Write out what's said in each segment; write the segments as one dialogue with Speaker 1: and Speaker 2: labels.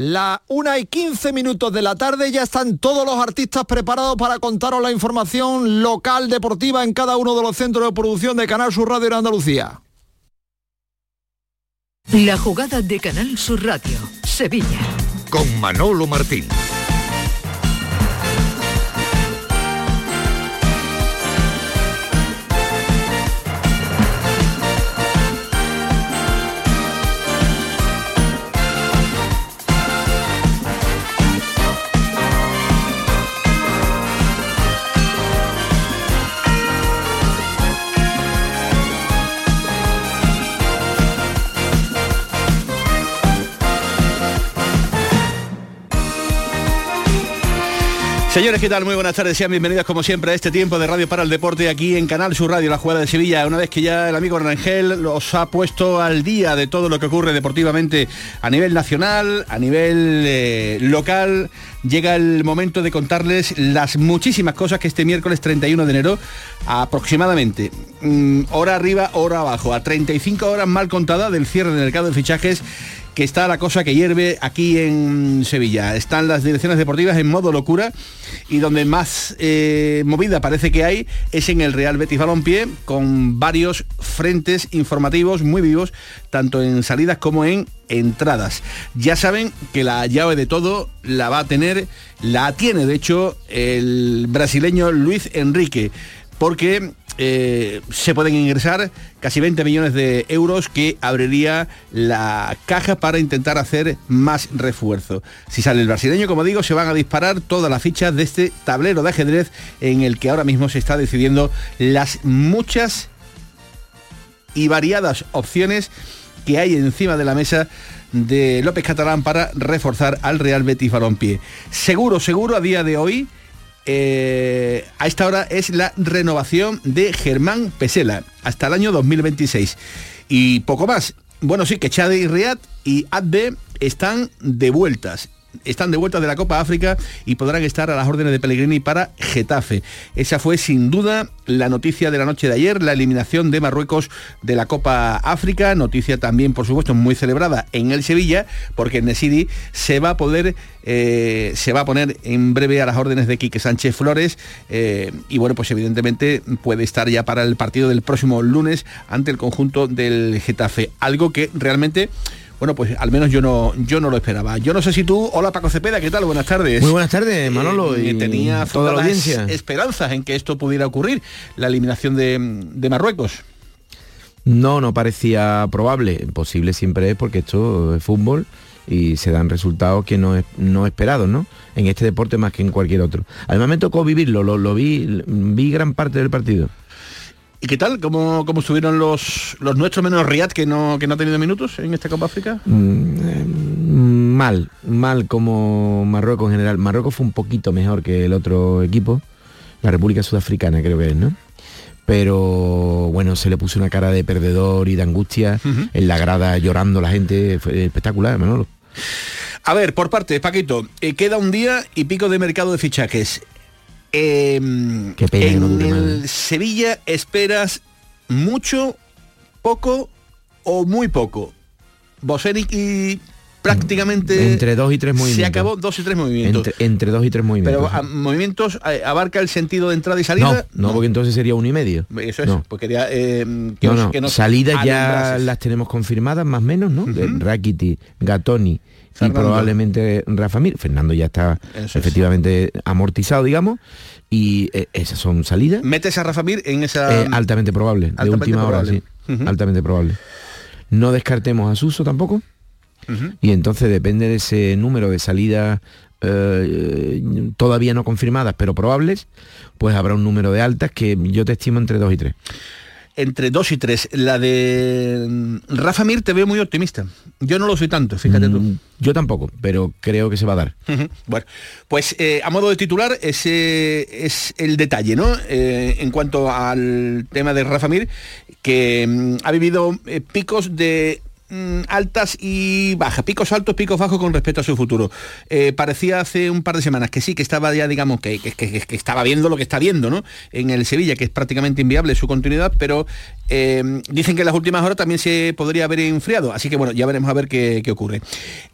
Speaker 1: La una y 15 minutos de la tarde ya están todos los artistas preparados para contaros la información local deportiva en cada uno de los centros de producción de Canal Sur Radio en Andalucía.
Speaker 2: La jugada de Canal Sur Radio, Sevilla.
Speaker 3: Con Manolo Martín.
Speaker 4: Señores, ¿qué tal? Muy buenas tardes, sean bienvenidos como siempre a este tiempo de Radio para el Deporte aquí en Canal Sur Radio, la jugada de Sevilla. Una vez que ya el amigo Rangel los ha puesto al día de todo lo que ocurre deportivamente a nivel nacional, a nivel eh, local, llega el momento de contarles las muchísimas cosas que este miércoles 31 de enero aproximadamente, mm, hora arriba, hora abajo, a 35 horas mal contada del cierre del mercado de fichajes que está la cosa que hierve aquí en Sevilla. Están las direcciones deportivas en modo locura y donde más eh, movida parece que hay es en el Real Betis Balompié con varios frentes informativos muy vivos, tanto en salidas como en entradas. Ya saben que la llave de todo la va a tener, la tiene de hecho el brasileño Luis Enrique, porque eh, se pueden ingresar casi 20 millones de euros que abriría la caja para intentar hacer más refuerzo. Si sale el brasileño, como digo, se van a disparar todas las fichas de este tablero de ajedrez en el que ahora mismo se está decidiendo las muchas y variadas opciones que hay encima de la mesa de López Catalán para reforzar al Real Betis Balompié. Seguro, seguro a día de hoy eh, a esta hora es la renovación de Germán Pesela hasta el año 2026. Y poco más. Bueno, sí, que Chade y Riad y Adbe están de vueltas están de vuelta de la Copa África y podrán estar a las órdenes de Pellegrini para Getafe. Esa fue sin duda la noticia de la noche de ayer, la eliminación de Marruecos de la Copa África, noticia también por supuesto muy celebrada en el Sevilla, porque Nesidi se va a poder, eh, se va a poner en breve a las órdenes de Quique Sánchez Flores eh, y bueno, pues evidentemente puede estar ya para el partido del próximo lunes ante el conjunto del Getafe, algo que realmente bueno, pues al menos yo no, yo no lo esperaba. Yo no sé si tú, hola Paco Cepeda, ¿qué tal? Buenas tardes.
Speaker 5: Muy buenas tardes, Manolo.
Speaker 4: Eh, y tenía toda la audiencia. esperanzas en que esto pudiera ocurrir, la eliminación de, Marruecos.
Speaker 5: No, no parecía probable. Posible siempre es porque esto es fútbol y se dan resultados que no, no esperados, ¿no? En este deporte más que en cualquier otro. Además me tocó vivirlo, lo, lo vi, vi gran parte del partido.
Speaker 4: ¿Y qué tal? ¿Cómo, cómo estuvieron los, los nuestros menos Riyad que no, que no ha tenido minutos en esta Copa África? Mm,
Speaker 5: eh, mal, mal como Marruecos en general. Marruecos fue un poquito mejor que el otro equipo, la República Sudafricana creo que es, ¿no? Pero bueno, se le puso una cara de perdedor y de angustia en la grada llorando la gente, fue espectacular, Manolo.
Speaker 4: A ver, por parte, Paquito, eh, queda un día y pico de mercado de fichajes. Em, en el Sevilla esperas mucho, poco o muy poco. Bosenic y prácticamente
Speaker 5: entre dos y tres movimientos.
Speaker 4: se acabó dos y tres movimientos.
Speaker 5: Entre, dos y tres movimientos
Speaker 4: pero movimientos eh, abarca el sentido de entrada y salida
Speaker 5: no, no, porque entonces sería uno y medio.
Speaker 4: Eso es no. porque eh,
Speaker 5: que, salidas ya las tenemos confirmadas más o menos no de Rakiti Gatoni y probablemente Rafa Mir. Fernando ya está efectivamente amortizado, digamos, y eh, esas son salidas.
Speaker 4: ¿Metes a Rafa Mir en esa...?
Speaker 5: Eh, altamente probable, de última hora, sí. Altamente probable. No descartemos a Suso tampoco. Y entonces depende de ese número de salidas eh, todavía no confirmadas, pero probables, pues habrá un número de altas que yo te estimo entre dos y tres.
Speaker 4: Entre 2 y 3. La de mm, Rafa Mir te veo muy optimista. Yo no lo soy tanto, fíjate tú.
Speaker 5: Mm, Yo tampoco, pero creo que se va a dar.
Speaker 4: Bueno, pues eh, a modo de titular, ese es el detalle, ¿no? Eh, en cuanto al tema de Rafa Mir, que mm, ha vivido eh, picos de mm, altas y bajas, picos altos, picos bajos con respecto a su futuro. Eh, parecía hace un par de semanas que sí, que estaba ya, digamos, que, que- estaba viendo lo que está viendo, ¿no? En el Sevilla, que es prácticamente inviable su continuidad, pero eh, dicen que en las últimas horas también se podría haber enfriado. Así que bueno, ya veremos a ver qué, qué ocurre.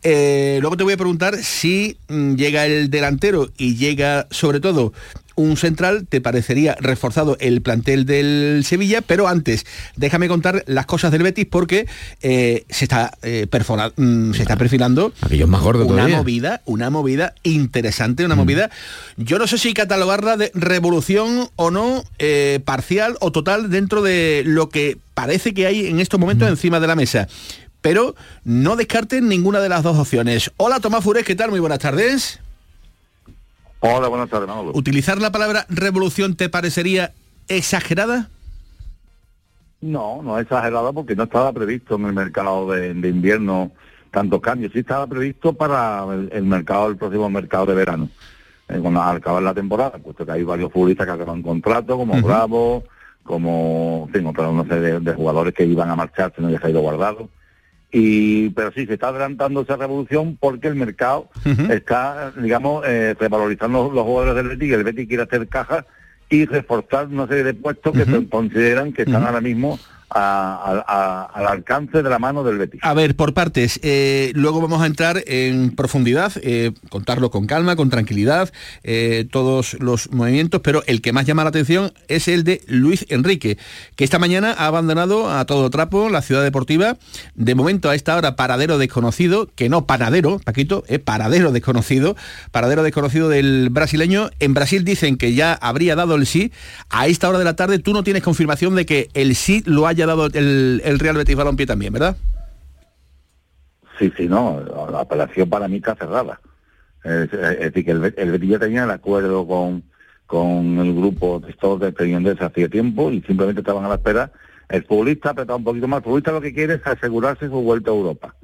Speaker 4: Eh, luego te voy a preguntar si mm, llega el delantero y llega sobre todo un central, te parecería reforzado el plantel del Sevilla, pero antes déjame contar las cosas del Betis porque eh, se está eh, perfora- mm, se está perfilando
Speaker 5: es más gordo
Speaker 4: una
Speaker 5: todavía.
Speaker 4: movida, una movida interesante, una movida. Yo no sé si catalogarla de revolución o no, eh, parcial o total dentro de lo que parece que hay en estos momentos encima de la mesa. Pero no descarten ninguna de las dos opciones. Hola Tomás Fures, ¿qué tal? Muy buenas tardes.
Speaker 6: Hola, buenas tardes, Manolo.
Speaker 4: ¿Utilizar la palabra revolución te parecería exagerada?
Speaker 6: No, no es exagerado porque no estaba previsto en el mercado de, de invierno tantos cambios. Sí estaba previsto para el, el mercado, el próximo mercado de verano. Eh, cuando al acabar la temporada, puesto que hay varios futbolistas que acaban contrato, como Bravo, como, en fin, otra una serie de, de jugadores que iban a marcharse, no se ha ido guardado. Y, pero sí, se está adelantando esa revolución porque el mercado está, digamos, eh, revalorizando los jugadores del Betis y el Betis quiere hacer caja y reforzar una serie de puestos que se consideran que están ahora mismo al alcance de la mano del Betis.
Speaker 4: A ver, por partes. eh, luego vamos a entrar en profundidad, eh, contarlo con calma, con tranquilidad, eh, todos los movimientos, pero el que más llama la atención es el de Luis Enrique, que esta mañana ha abandonado a todo trapo la ciudad deportiva. De momento a esta hora paradero desconocido, que no panadero, Paquito, eh, paradero desconocido, paradero desconocido del brasileño. En Brasil dicen que ya habría dado el sí. A esta hora de la tarde tú no tienes confirmación de que el sí lo haya dado el, el Real Betis Balompié también, ¿verdad?
Speaker 6: Sí, sí, no, la apelación para mí está cerrada. Es, decir, que el, el Betis ya tenía el acuerdo con, con el grupo de estos de desde hacía tiempo y simplemente estaban a la espera. El futbolista apretado un poquito más. El futbolista lo que quiere es asegurarse su vuelta a Europa.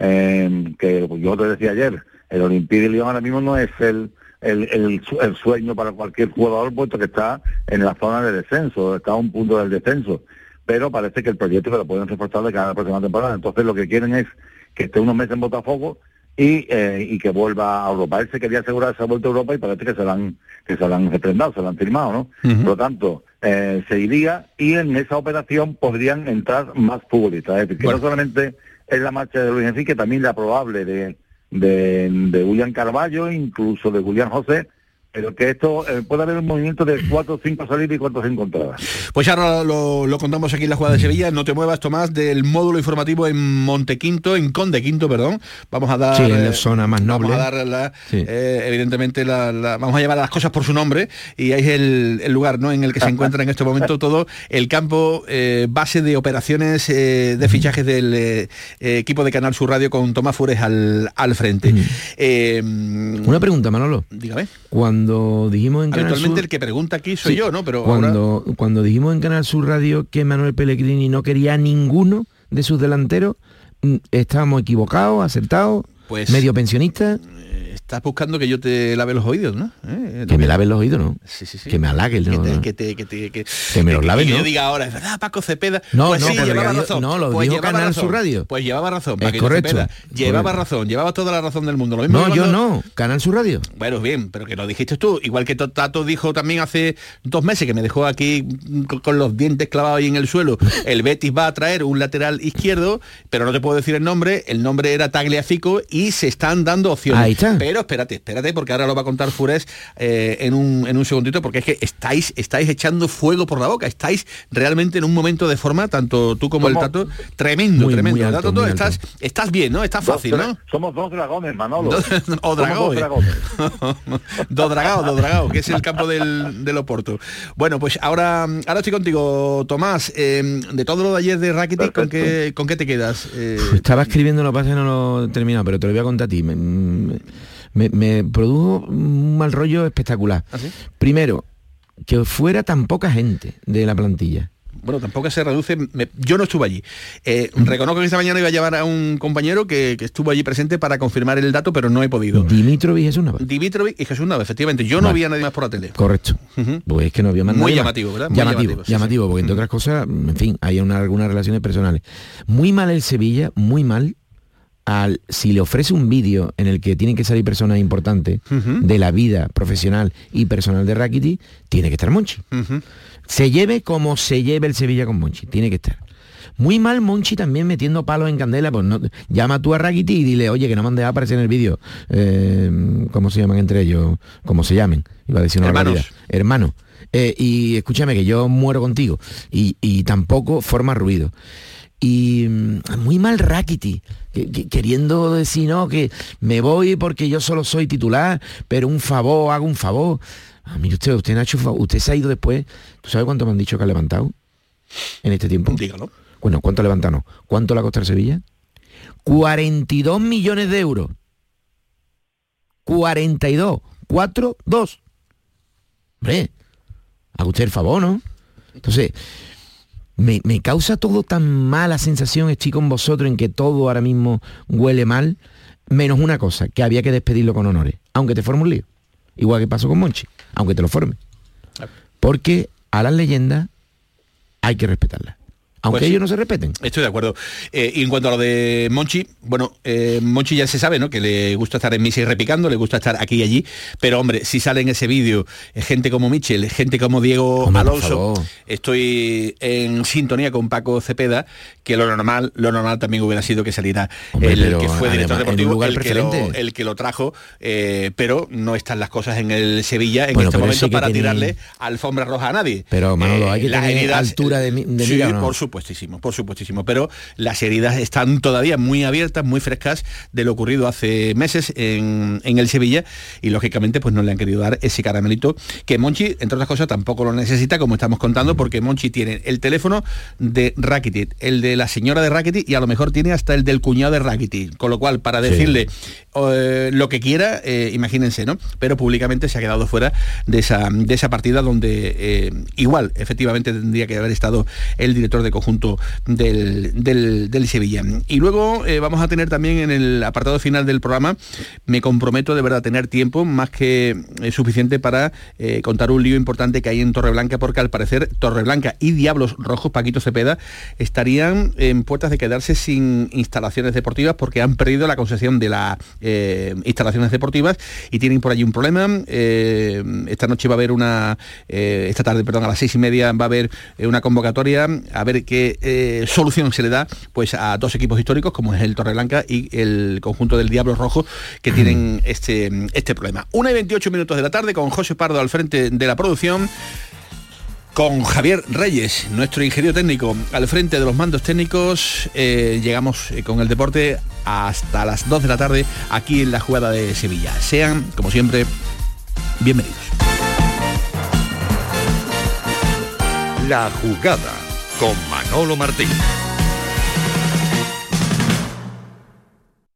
Speaker 6: Eh, que pues, yo te decía ayer, el Olympique de Lyon ahora mismo no es el, el, el el sueño para cualquier jugador, puesto que está en la zona de descenso, está a un punto del descenso. Pero parece que el proyecto que lo pueden reforzar de cara a la próxima temporada. Entonces lo que quieren es que esté unos meses en Botafogo y, eh, y que vuelva a Europa. Él se quería asegurar esa vuelta a Europa y parece que se la han, que se la han reprendado, se la han firmado, ¿no? Por lo tanto, eh, se iría y en esa operación podrían entrar más futbolistas. Es decir, que
Speaker 4: Bueno.
Speaker 6: no solamente es la marcha de Luis Enrique, también la probable de, de, de William Carballo, incluso de Julián José, pero que esto eh, puede haber un movimiento de cuatro o cinco salidas y cuatro encontradas.
Speaker 4: Pues ahora lo, lo contamos aquí en la jugada de Sevilla. No te muevas, Tomás, del módulo informativo en Montequinto, en Conde Quinto, perdón. Vamos a dar...
Speaker 5: Sí, en la
Speaker 4: eh,
Speaker 5: zona más noble.
Speaker 4: Vamos a dar, la,
Speaker 5: Sí.
Speaker 4: eh, evidentemente, la, la- vamos a llevar las cosas por su nombre y ahí es el, el lugar ¿no? en el que se encuentra en este momento todo el campo eh, base de operaciones eh, de fichajes del equipo de Canal Sur Radio con Tomás Fures al, al frente. Eh,
Speaker 5: Una pregunta, Manolo.
Speaker 4: dígame.
Speaker 5: Cuando dijimos en Canal Sur...
Speaker 4: el que pregunta aquí soy
Speaker 5: Sí,
Speaker 4: yo, ¿no? Pero ahora...
Speaker 5: cuando, cuando dijimos en Canal Sur Radio que Manuel Pellegrini no quería a ninguno de sus delanteros, mm, estábamos equivocados, acertados,
Speaker 4: Pues-
Speaker 5: medio pensionistas.
Speaker 4: Eh, Estás buscando que yo te lave los oídos, ¿no? Eh,
Speaker 5: Que me laven los oídos, ¿no?
Speaker 4: Sí, sí, sí.
Speaker 5: Que me halague,
Speaker 4: que
Speaker 5: ¿no?
Speaker 4: te,
Speaker 5: no.
Speaker 4: que te, que te- que-
Speaker 5: Que me los
Speaker 4: que-
Speaker 5: laven,
Speaker 4: que yo
Speaker 5: ¿no?
Speaker 4: diga ahora, es verdad, Paco Cepeda.
Speaker 5: No,
Speaker 4: pues
Speaker 5: no,
Speaker 4: sí, llevaba razón.
Speaker 5: no, lo
Speaker 4: pues
Speaker 5: dijo Canal. Sur Radio.
Speaker 4: Pues llevaba razón,
Speaker 5: Es
Speaker 4: Paquito
Speaker 5: correcto,
Speaker 4: Cepeda. Llevaba
Speaker 5: correcto.
Speaker 4: razón, llevaba toda la razón del mundo. Lo mismo
Speaker 5: No,
Speaker 4: que
Speaker 5: yo no. Canal Sur Radio.
Speaker 4: Bueno, bien, pero que lo dijiste tú. Igual que Tato dijo también hace dos meses que me dejó aquí con, con los dientes clavados ahí en el suelo. El Betis va a traer un lateral izquierdo, pero no te puedo decir el nombre. El nombre era Tagliafico y se están dando opciones.
Speaker 5: Ahí está.
Speaker 4: Pero espérate, espérate, porque ahora lo va a contar Fures eh, en, un, en un segundito, porque es que estáis, estáis echando fuego por la boca. Estáis realmente en un momento de forma, tanto tú como el Tato, tremendo,
Speaker 5: Muy,
Speaker 4: tremendo.
Speaker 5: muy alto,
Speaker 4: Tato, tú estás, estás bien, ¿no? Estás fácil,
Speaker 6: Dos-
Speaker 4: ¿no?
Speaker 6: Somos dos dragones, Manolo.
Speaker 4: o
Speaker 6: Somos
Speaker 4: dragao,
Speaker 6: dos dragones.
Speaker 4: do dragao, do dragao, que es el campo del, del Oporto. Bueno, pues ahora, ahora estoy contigo, Tomás. Eh, de todo lo de ayer de Rakitic, ¿con qué, ¿con qué te quedas? Eh,
Speaker 5: Estaba escribiendo, lo que pasa no lo he terminado, pero te lo voy a contar a ti. Me, me- me produjo un mal rollo espectacular.
Speaker 4: ¿Ah, sí?
Speaker 5: Primero, que fuera tan poca gente de la plantilla.
Speaker 4: bueno, tampoco se reduce, me- yo no estuve allí. Eh, reconozco que esta mañana iba a llevar a un compañero que, que estuvo allí presente para confirmar el dato, pero no he podido.
Speaker 5: Dimitrovic Jesús Navas.
Speaker 4: Dimitrovic y Jesús Nava, efectivamente. Yo no
Speaker 5: Vale.
Speaker 4: vi a nadie más por la tele.
Speaker 5: Correcto. Pues es que no había más
Speaker 4: Muy
Speaker 5: nadie más.
Speaker 4: llamativo, ¿verdad? Muy
Speaker 5: llamativo,
Speaker 4: llamativo, sí,
Speaker 5: llamativo,
Speaker 4: sí.
Speaker 5: porque entre
Speaker 4: Mm.
Speaker 5: otras cosas, en fin, hay una- algunas relaciones personales. Muy mal el Sevilla, muy mal. Al, si le ofrece un vídeo en el que tienen que salir personas importantes de la vida profesional y personal de Rakiti, tiene que estar Monchi. Se lleve como se lleve el Sevilla con Monchi, tiene que estar. Muy mal Monchi también metiendo palos en candela, pues no, llama tú a Rakiti y dile, oye, que no me han dejado aparecer en el vídeo. Eh, ¿Cómo se llaman entre ellos? ¿Cómo se llamen? Iba a decir una
Speaker 4: Hermanos.
Speaker 5: Hermano. Eh, y escúchame que yo muero contigo. Y, y tampoco forma ruido. Y mm, muy mal Rakiti, que- que- queriendo decir, no, que me voy porque yo solo soy titular, pero un favor, hago un favor. Ah, mire usted, usted Nacho, usted se ha ido después. ¿Tú sabes cuánto me han dicho que ha levantado en este tiempo?
Speaker 4: Dígalo.
Speaker 5: Bueno, ¿cuánto no? ¿Cuánto le ha costado Sevilla? 42 millones de euros. 42. 4, 2. Hombre, haga usted el favor, ¿no? Entonces, me, me causa todo tan mala sensación, estoy con vosotros en que todo ahora mismo huele mal, menos una cosa, que había que despedirlo con honores, aunque te forme un lío. Igual que pasó con Monchi, aunque te lo forme. Porque a las leyendas hay que respetarlas. Aunque
Speaker 4: Pues
Speaker 5: ellos no se respeten.
Speaker 4: Estoy de acuerdo. Eh, y en cuanto a lo de Monchi, bueno, eh, Monchi ya se sabe, ¿no? Que le gusta estar en misa y repicando, le gusta estar aquí y allí, pero hombre, si sale en ese vídeo eh, gente como Michel, gente como Diego
Speaker 5: Hombre,
Speaker 4: Alonso, estoy en sintonía con Paco Cepeda, que lo normal, lo normal también hubiera sido que saliera
Speaker 5: Hombre,
Speaker 4: el que fue director
Speaker 5: además,
Speaker 4: deportivo,
Speaker 5: lugar
Speaker 4: el que, lo, el que lo trajo, eh, pero no están las cosas en el Sevilla en
Speaker 5: Bueno,
Speaker 4: este momento para tirarle alfombra roja a nadie.
Speaker 5: Pero, Manolo, hay que tener altura de de
Speaker 4: sí,
Speaker 5: mira, ¿o no?
Speaker 4: por supuestísimo, por supuestísimo. Pero las heridas están todavía muy abiertas, muy frescas de lo ocurrido hace meses en, en el Sevilla y lógicamente pues no le han querido dar ese caramelito que Monchi, entre otras cosas, tampoco lo necesita, como estamos contando, porque Monchi tiene el teléfono de Rakitic, el de la señora de Rakitic y a lo mejor tiene hasta el del cuñado de Rakitic. Con lo cual, para
Speaker 5: Sí.
Speaker 4: decirle eh, lo que quiera, eh, imagínense, ¿no? Pero públicamente se ha quedado fuera de esa, de esa partida donde eh, igual, efectivamente, tendría que haber estado el director de conjunto del, del- Sevilla. Y luego eh, vamos a tener también en el apartado final del programa, me comprometo de verdad tener tiempo más que eh, suficiente para eh, contar un lío importante que hay en Torreblanca, porque al parecer Torreblanca y Diablos Rojos, Paquito Cepeda, estarían en puertas de quedarse sin instalaciones deportivas porque han perdido la concesión de las instalaciones deportivas y tienen por allí un problema. Esta noche va a haber una, esta tarde, perdón, a las seis y media va a haber una convocatoria a ver qué eh, solución se le da pues a dos equipos históricos como es el Torreblanca y el conjunto del Diablo Rojo que tienen este, este problema. Una y 28 minutos de la tarde con José Pardo al frente de la producción con Javier Reyes, nuestro ingeniero técnico, al frente de los mandos técnicos. eh, llegamos eh, con el deporte hasta las 2 de la tarde aquí en la jugada de Sevilla. Sean, como siempre, bienvenidos.
Speaker 3: La jugada con Manolo Martín.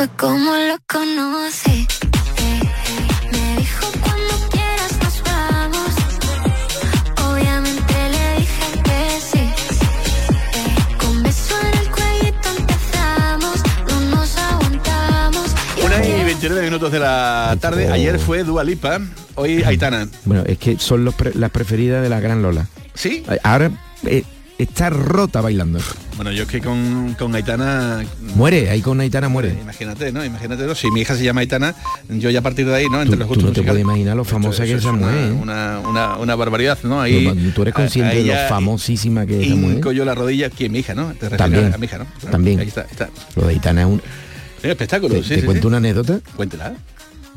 Speaker 7: Fue como lo conocí. Me dijo cuando quieras nos vamos. Obviamente le dije que sí. Con beso en el cuellito empezamos. No nos aguantamos. Y
Speaker 4: Una y
Speaker 7: ahora-
Speaker 4: 29 minutos de la tarde. Ayer fue Dua Lipa, hoy Aitana.
Speaker 5: Bueno, es que son los pre- las preferidas de la gran Lola.
Speaker 4: ¿Sí?
Speaker 5: Ahora, eh, está rota bailando.
Speaker 4: Bueno, yo es que con, con Aitana...
Speaker 5: Muere, ahí con Aitana muere.
Speaker 4: Imagínate, ¿no? Imagínate, ¿no? si mi hija se llama Aitana, yo ya a partir de ahí, ¿no? Entre
Speaker 5: Tú,
Speaker 4: los
Speaker 5: tú
Speaker 4: gustos
Speaker 5: no te puedes imaginar lo
Speaker 4: Esto-
Speaker 5: famosa que es esa
Speaker 4: es
Speaker 5: mujer. ¿eh?
Speaker 4: Una, una, una barbaridad, ¿no? Ahí,
Speaker 5: Tú- tú eres consciente de lo famosísima que es esa mujer.
Speaker 4: yo la rodilla, que mi hija, ¿no? Te
Speaker 5: También,
Speaker 4: a mi hija, ¿no?
Speaker 5: También.
Speaker 4: Ahí está, está.
Speaker 5: Lo de Aitana es un...
Speaker 4: Venga, espectáculo,
Speaker 5: ¿Te,
Speaker 4: sí,
Speaker 5: te
Speaker 4: sí,
Speaker 5: cuento
Speaker 4: sí.
Speaker 5: una anécdota?
Speaker 4: Cuéntela.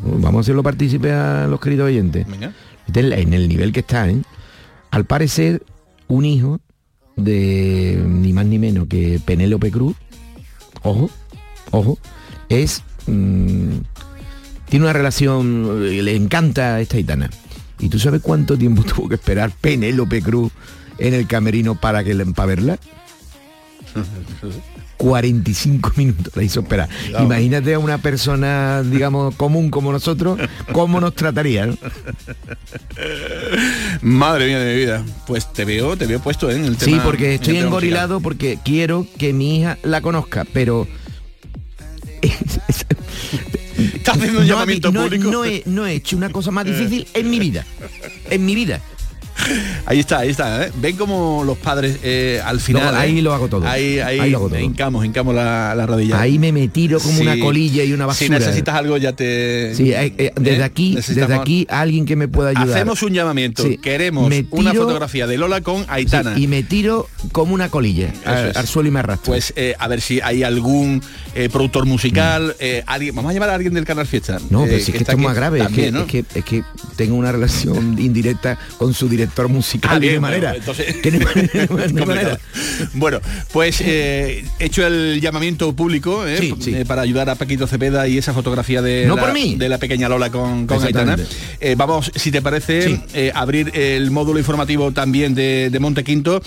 Speaker 5: Vamos a hacerlo partícipe a los queridos oyentes.
Speaker 4: Venga.
Speaker 5: Este es En el nivel que está, ¿eh? Al parecer, un hijo de ni más ni menos que Penélope Cruz, ojo, ojo, es... mm, tiene una relación, eh, le encanta esta gitana. ¿Y tú sabes cuánto tiempo tuvo que esperar Penélope Cruz en el camerino para que para verla? 45 minutos la hizo esperar.
Speaker 4: Cuidado.
Speaker 5: Imagínate a una persona, digamos, común como nosotros, cómo nos trataría. ¿no?
Speaker 4: Madre mía de mi vida. Pues te veo, te veo puesto en el tema.
Speaker 5: Sí, porque estoy engorilado porque quiero que mi hija la conozca, pero
Speaker 4: Estás haciendo un
Speaker 5: no,
Speaker 4: llamamiento
Speaker 5: no-
Speaker 4: público.
Speaker 5: no he, no he hecho una cosa más difícil en mi vida. En mi vida.
Speaker 4: Ahí está, ahí está. ¿eh? Ven como los padres eh, al final.
Speaker 5: Ahí
Speaker 4: ¿eh?
Speaker 5: lo hago todo.
Speaker 4: Ahí, ahí,
Speaker 5: Ahí lo hago todo.
Speaker 4: hincamos, hincamos la, la rodilla.
Speaker 5: Ahí me me tiro como una colilla y una
Speaker 4: Si
Speaker 5: basura.
Speaker 4: necesitas algo ya te.
Speaker 5: Sí, desde aquí, desde aquí alguien que me pueda ayudar.
Speaker 4: Hacemos un llamamiento.
Speaker 5: Sí.
Speaker 4: Queremos una fotografía de Lola con Aitana.
Speaker 5: Sí, y me tiro como una colilla al,
Speaker 4: es.
Speaker 5: al suelo y me arrastro.
Speaker 4: Pues a ver si hay algún eh, productor musical, eh, alguien, vamos a llamar a alguien del canal Fiesta.
Speaker 5: Mm. No,
Speaker 4: eh,
Speaker 5: pero si es que esto es más grave, es, que, es, que, es que tengo una relación indirecta con su director musical
Speaker 4: Ah,
Speaker 5: de manera.
Speaker 4: bueno, entonces-
Speaker 5: de manera- de
Speaker 4: Es complicado.
Speaker 5: manera.
Speaker 4: Bueno, pues eh, hecho el llamamiento público eh,
Speaker 5: Sí, sí.
Speaker 4: eh, para ayudar a Paquito Cepeda y esa fotografía de,
Speaker 5: No
Speaker 4: la,
Speaker 5: por mí.
Speaker 4: de la pequeña Lola con, con Aitana. Eh, vamos, si te parece,
Speaker 5: Sí.
Speaker 4: eh, abrir el módulo informativo también de, de Monte Quinto,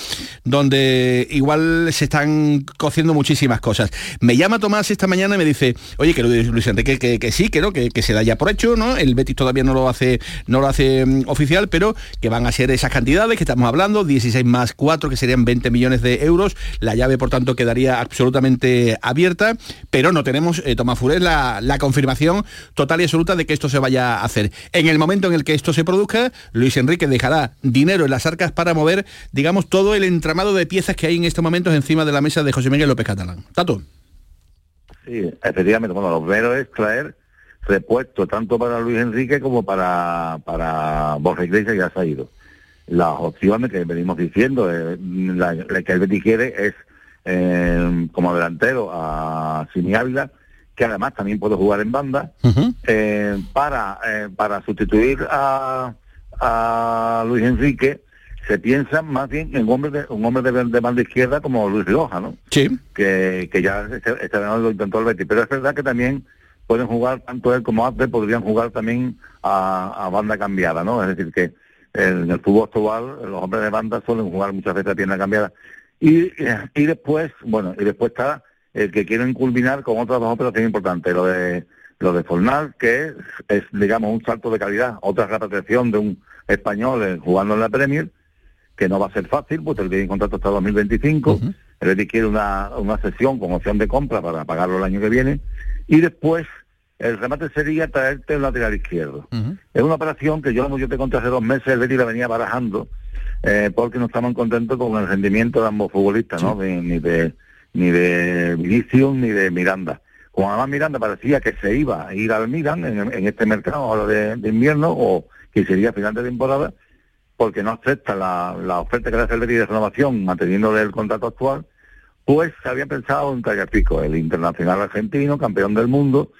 Speaker 4: donde igual se están cociendo muchísimas cosas. Me llama Tomás esta mañana y me dice, oye, que Luis Luis Enrique, que, que sí, que no, que, que se da ya por hecho, ¿no? El Betis todavía no lo hace, no lo hace mm, oficial, pero que van a ser esas cantidades que estamos hablando, 16 más 4, que serían 20 millones de euros. La llave, por tanto, quedaría absolutamente abierta, pero no tenemos, eh, Tomás Furés, la, la confirmación total y absoluta de que esto se vaya a hacer. En el momento en el que esto se produzca, Luis Enrique dejará dinero en las arcas para mover, digamos, todo el entramado de piezas que hay en estos momentos encima de la mesa de José Miguel López Catalán. Tato.
Speaker 6: Sí, efectivamente. Bueno, lo primero es traer repuesto tanto para Luis Enrique como para, para Borja Iglesias, que ya se ha ido. Las opciones que venimos diciendo, eh, la, la que el Betis quiere es eh, como delantero a Simi Ávila, que además también puede jugar en banda, eh, para, eh, para sustituir a, a Luis Enrique, se piensa más bien en un hombre de, un hombre de, de banda izquierda como Luis Rioja, ¿no?
Speaker 4: Sí.
Speaker 6: que, que ya este, este lo intentó el Betis, pero es verdad que también pueden jugar, tanto él como Abde podrían jugar también a, a banda cambiada, ¿no? Es decir, que en el fútbol actual los hombres de banda suelen jugar muchas veces a pierna cambiada. Y, y después, bueno, y después está el que quieren culminar con otras dos operaciones importantes, lo de lo de Fornal, que es, es, digamos, un salto de calidad, otra repatriación de un español eh, jugando en la Premier, que no va a ser fácil, porque él tiene contrato hasta 2025, el Betis quiere una, una sesión con opción de compra para pagarlo el año que viene, y después el remate sería traerte un lateral izquierdo. Es una operación que yo, como yo te conté hace dos meses, el Betis la venía barajando, eh, porque no estaban contentos con el rendimiento de ambos futbolistas, ¿no? De- ni de ni de Vinicius ni de Miranda. Como además Miranda parecía que se iba a ir al Milan en, en este mercado ahora de, de invierno, o que sería final de temporada, porque no acepta la, oferta que le hace el Betis de renovación, manteniéndole el contrato actual, pues se había pensado en Tagliafico, el internacional argentino, campeón del mundo,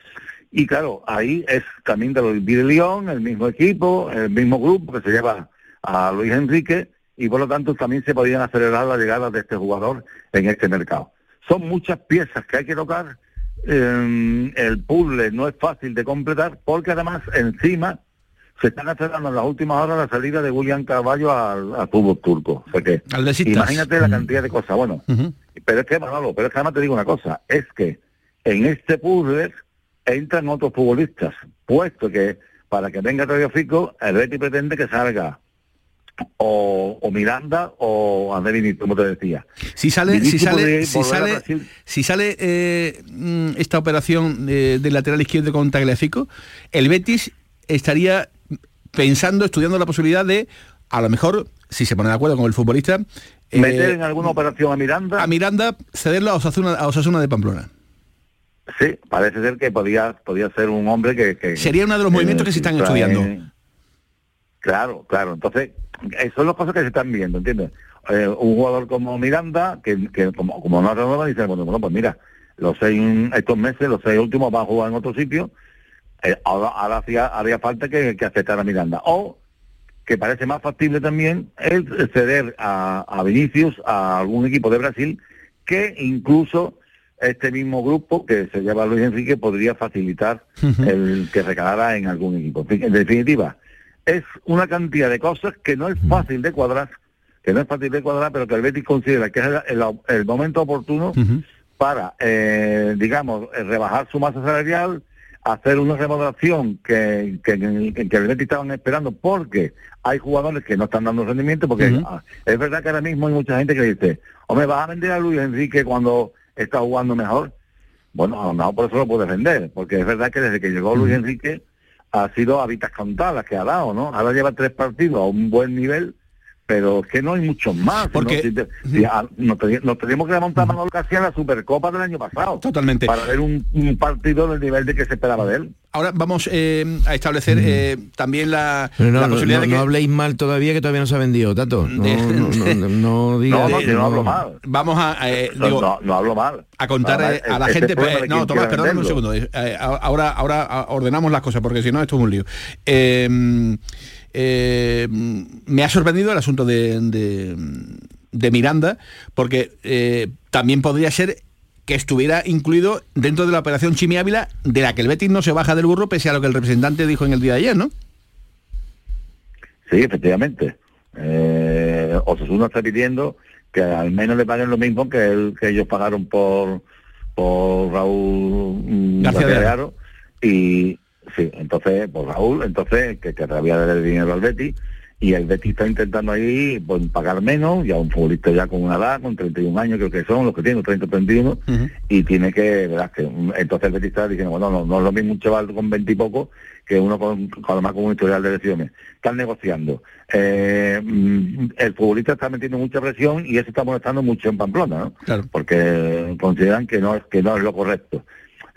Speaker 6: y claro, ahí es también de los de León, el mismo equipo, el mismo grupo que se lleva a Luis Enrique, y por lo tanto también se podían acelerar la llegada de este jugador en este mercado. Son muchas piezas que hay que tocar, eh, el puzzle no es fácil de completar, porque además encima se están acelerando en las últimas horas la salida de William Carvalho al, al fútbol turco. O sea que, imagínate la cantidad de cosas. Bueno, pero es que, Manolo, pero es que además te digo una cosa, es que en este puzzle entran otros futbolistas, puesto que para que venga Tadeo Fico, el Betis pretende que salga o, o Miranda o André Vinicius, como te decía.
Speaker 4: Si sale, si sale, si sale, si sale eh, mm, esta operación del lateral izquierdo con Tagliafico, el Betis estaría pensando, estudiando la posibilidad de a lo mejor, si se pone de acuerdo con el futbolista, eh,
Speaker 6: Meter en alguna operación a Miranda.
Speaker 4: a Miranda cederlo a Osasuna, a Osasuna de Pamplona.
Speaker 6: Sí, parece ser que podía, podía ser un hombre que... que-
Speaker 4: Sería uno de los movimientos que se están estudiando.
Speaker 6: Claro, claro. Entonces, esas son las cosas que se están viendo, ¿entiendes? Eh, un jugador como Miranda, que, que como, como no renueva, dice, bueno, bueno, pues mira, los seis, estos meses, los seis últimos van a jugar en otro sitio, eh, ahora, ahora hacía, haría falta que, que aceptara Miranda. O, que parece más factible también, el ceder a, a Vinicius a algún equipo de Brasil, que incluso este mismo grupo que se llama Luis Enrique podría facilitar el que recalara en algún equipo. En fin, En definitiva, es una cantidad de cosas que no es fácil de cuadrar, que no es fácil de cuadrar, pero que el Betis considera que es el, el- el momento oportuno para, eh, digamos, rebajar su masa salarial, hacer una remodelación que, que, que, que el estaban esperando, porque hay jugadores que no están dando rendimiento, porque ah, es verdad que ahora mismo hay mucha gente que dice, hombre, ¿vas a vender a Luis Enrique cuando está jugando mejor? Bueno, no, por eso lo puedes vender, porque es verdad que desde que llegó Luis Enrique ha sido habitas contadas que ha dado, ¿no? Ahora lleva tres partidos a un buen nivel, pero que no hay muchos más.
Speaker 4: Porque-
Speaker 6: ¿no? Si te- si a- nos, teníamos que remontar Manolo casi a la Supercopa del año pasado.
Speaker 4: Totalmente.
Speaker 6: Para ver un, un partido del nivel de que se esperaba de él.
Speaker 4: Ahora vamos eh, a establecer eh, también la,
Speaker 5: no,
Speaker 4: posibilidad
Speaker 5: no-
Speaker 4: de que...
Speaker 5: no habléis mal todavía que todavía no se ha vendido, Tato. No, no, no, no, no
Speaker 6: yo hablo mal.
Speaker 4: Vamos a, eh,
Speaker 6: No,
Speaker 4: digo,
Speaker 6: no, no hablo mal.
Speaker 4: a contar
Speaker 6: Ahora,
Speaker 4: eh, a la
Speaker 6: ese
Speaker 4: gente... pues, no, Tomás, perdóname un segundo. eh, ahora, ahora ah, ordenamos las cosas, porque si no, esto es un lío. Eh, me ha sorprendido el asunto de, de, de Miranda, porque eh, también podría ser que estuviera incluido dentro de la operación Chimi Ávila, de la que el Betis no se baja del burro, pese a lo que el representante dijo en el día de ayer, ¿no?
Speaker 6: Sí, efectivamente. Eh, Osasuna está pidiendo que al menos le paguen lo mismo que, el, que ellos pagaron por por Raúl
Speaker 4: García
Speaker 6: García
Speaker 4: de. Aro.
Speaker 6: Y sí, entonces, por Raúl, entonces que, que todavía debe el dinero al Betis y el Betis está intentando ahí pues, pagar menos, ya un futbolista ya con una edad, con 31 años creo que son los que tienen, 30 31, y tiene que, verdad que entonces el Betis está diciendo, bueno, no, no es lo mismo un chaval con 20 y poco que uno con, con además con un historial de lesiones. Están negociando. Eh, mm, el futbolista está metiendo mucha presión y eso está molestando mucho en Pamplona, ¿no?
Speaker 4: Claro.
Speaker 6: Porque consideran que no es que no es lo correcto.